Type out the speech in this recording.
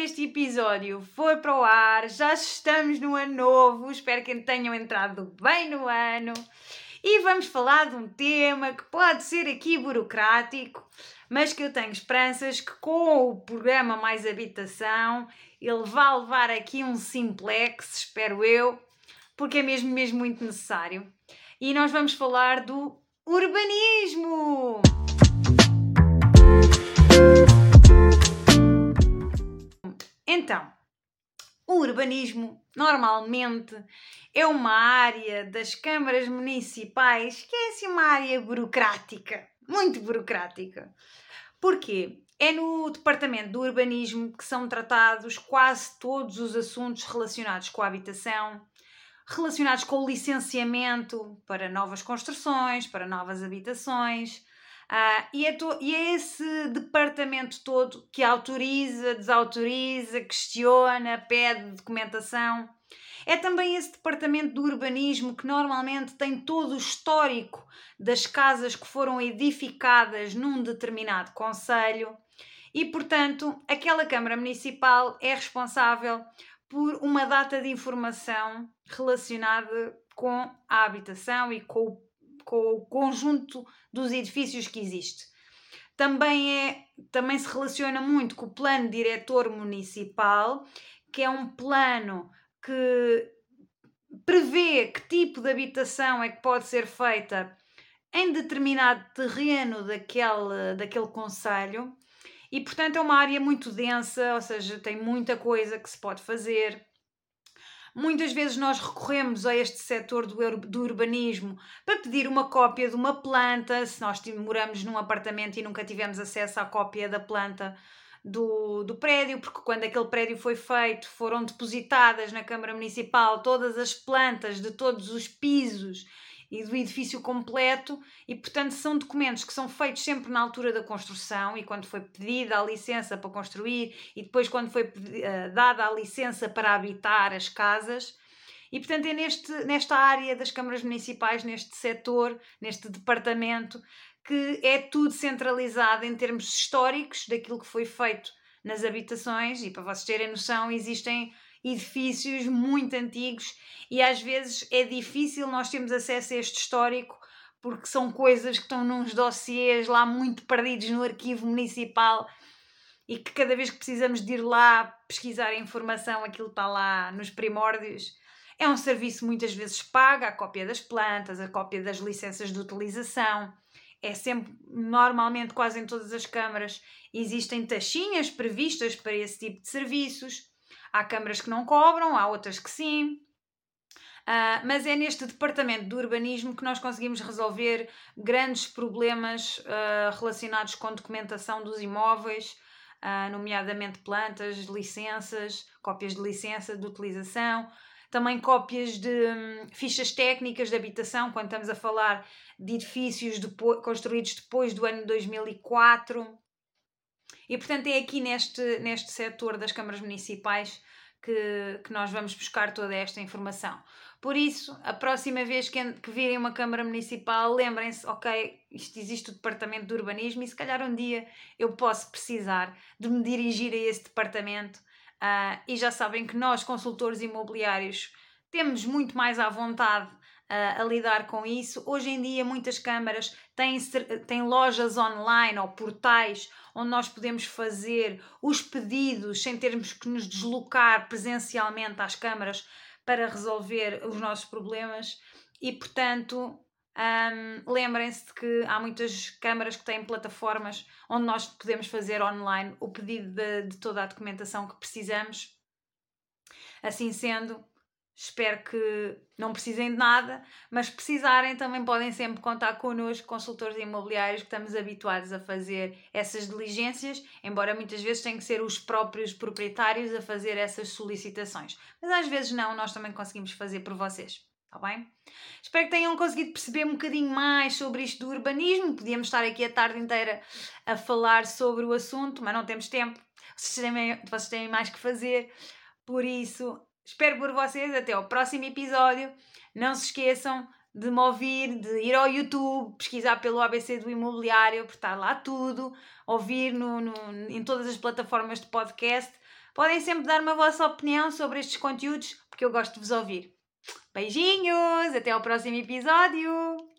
episódio foi para o ar, já estamos no ano novo, espero que tenham entrado bem no ano e vamos falar de um tema que pode ser aqui burocrático, mas que eu tenho esperanças que com o programa Mais Habitação ele vai levar aqui um simplex, espero eu, porque é mesmo, mesmo muito necessário. E nós vamos falar do urbanismo! Então, o urbanismo normalmente é uma área das câmaras municipais que é assim uma área burocrática, muito burocrática. Porquê? É no departamento do urbanismo que são tratados quase todos os assuntos relacionados com a habitação, relacionados com o licenciamento para novas construções, para novas habitações. Uh, e, é e, é esse departamento todo que autoriza, desautoriza, questiona, pede documentação. É também esse departamento do urbanismo que normalmente tem todo o histórico das casas que foram edificadas num determinado conselho e, portanto, aquela Câmara Municipal é responsável por uma data de informação relacionada com a habitação e com o, com o conjunto dos edifícios que existe. Também, é, também se relaciona muito com o plano diretor municipal, que é um plano que prevê que tipo de habitação é que pode ser feita em determinado terreno daquele, daquele conselho e portanto é uma área muito densa, ou seja, tem muita coisa que se pode fazer. Muitas vezes nós recorremos a este setor do, do urbanismo para pedir uma cópia de uma planta, se nós moramos num apartamento e nunca tivemos acesso à cópia da planta do, do prédio, porque quando aquele prédio foi feito foram depositadas na Câmara Municipal todas as plantas de todos os pisos e do edifício completo, e portanto são documentos que são feitos sempre na altura da construção e quando foi pedida a licença para construir e depois quando foi uh, dada a licença para habitar as casas. E portanto é neste, nesta área das câmaras municipais, neste setor, neste departamento, que é tudo centralizado em termos históricos daquilo que foi feito nas habitações, e para vocês terem noção, existem edifícios muito antigos e às vezes é difícil nós termos acesso a este histórico porque são coisas que estão nos dossiês lá muito perdidos no arquivo municipal e que cada vez que precisamos de ir lá pesquisar a informação, aquilo está lá nos primórdios. É um serviço muitas vezes pago, a cópia das plantas, a cópia das licenças de utilização. É sempre, normalmente, quase em todas as câmaras, existem taxinhas previstas para esse tipo de serviços. Há câmaras que não cobram, há outras que sim. Uh, mas é neste departamento do urbanismo que nós conseguimos resolver grandes problemas uh, relacionados com documentação dos imóveis, uh, nomeadamente plantas, licenças, cópias de licença de utilização, também cópias de um, fichas técnicas de habitação, quando estamos a falar de edifícios construídos depois do ano 2004. E portanto é aqui neste, neste setor das câmaras municipais que, que nós vamos buscar toda esta informação. Por isso, a próxima vez que, que virem uma Câmara Municipal, lembrem-se, ok, isto existe o Departamento de Urbanismo e se calhar um dia eu posso precisar de me dirigir a esse departamento. Uh, e já sabem que nós, consultores imobiliários, temos muito mais à vontade a lidar com isso. Hoje em dia, muitas câmaras têm, têm lojas online ou portais onde nós podemos fazer os pedidos sem termos que nos deslocar presencialmente às câmaras para resolver os nossos problemas e, portanto, um, lembrem-se de que há muitas câmaras que têm plataformas onde nós podemos fazer online o pedido de, de toda a documentação que precisamos. Assim sendo, Espero que não precisem de nada, mas precisarem também podem sempre contar connosco, consultores imobiliários, que estamos habituados a fazer essas diligências, embora muitas vezes tenham que ser os próprios proprietários a fazer essas solicitações. Mas às vezes não, nós também conseguimos fazer por vocês. Está bem? Espero que tenham conseguido perceber um bocadinho mais sobre isto do urbanismo. Podíamos estar aqui a tarde inteira a falar sobre o assunto, mas não temos tempo. Vocês têm, vocês têm mais que fazer. Por isso, Espero por vocês até ao próximo episódio. Não se esqueçam de me ouvir, de ir ao YouTube, pesquisar pelo ABC do Imobiliário, porque está lá tudo, ouvir no, no, em todas as plataformas de podcast. Podem sempre dar uma vossa opinião sobre estes conteúdos, porque eu gosto de vos ouvir. Beijinhos, até ao próximo episódio!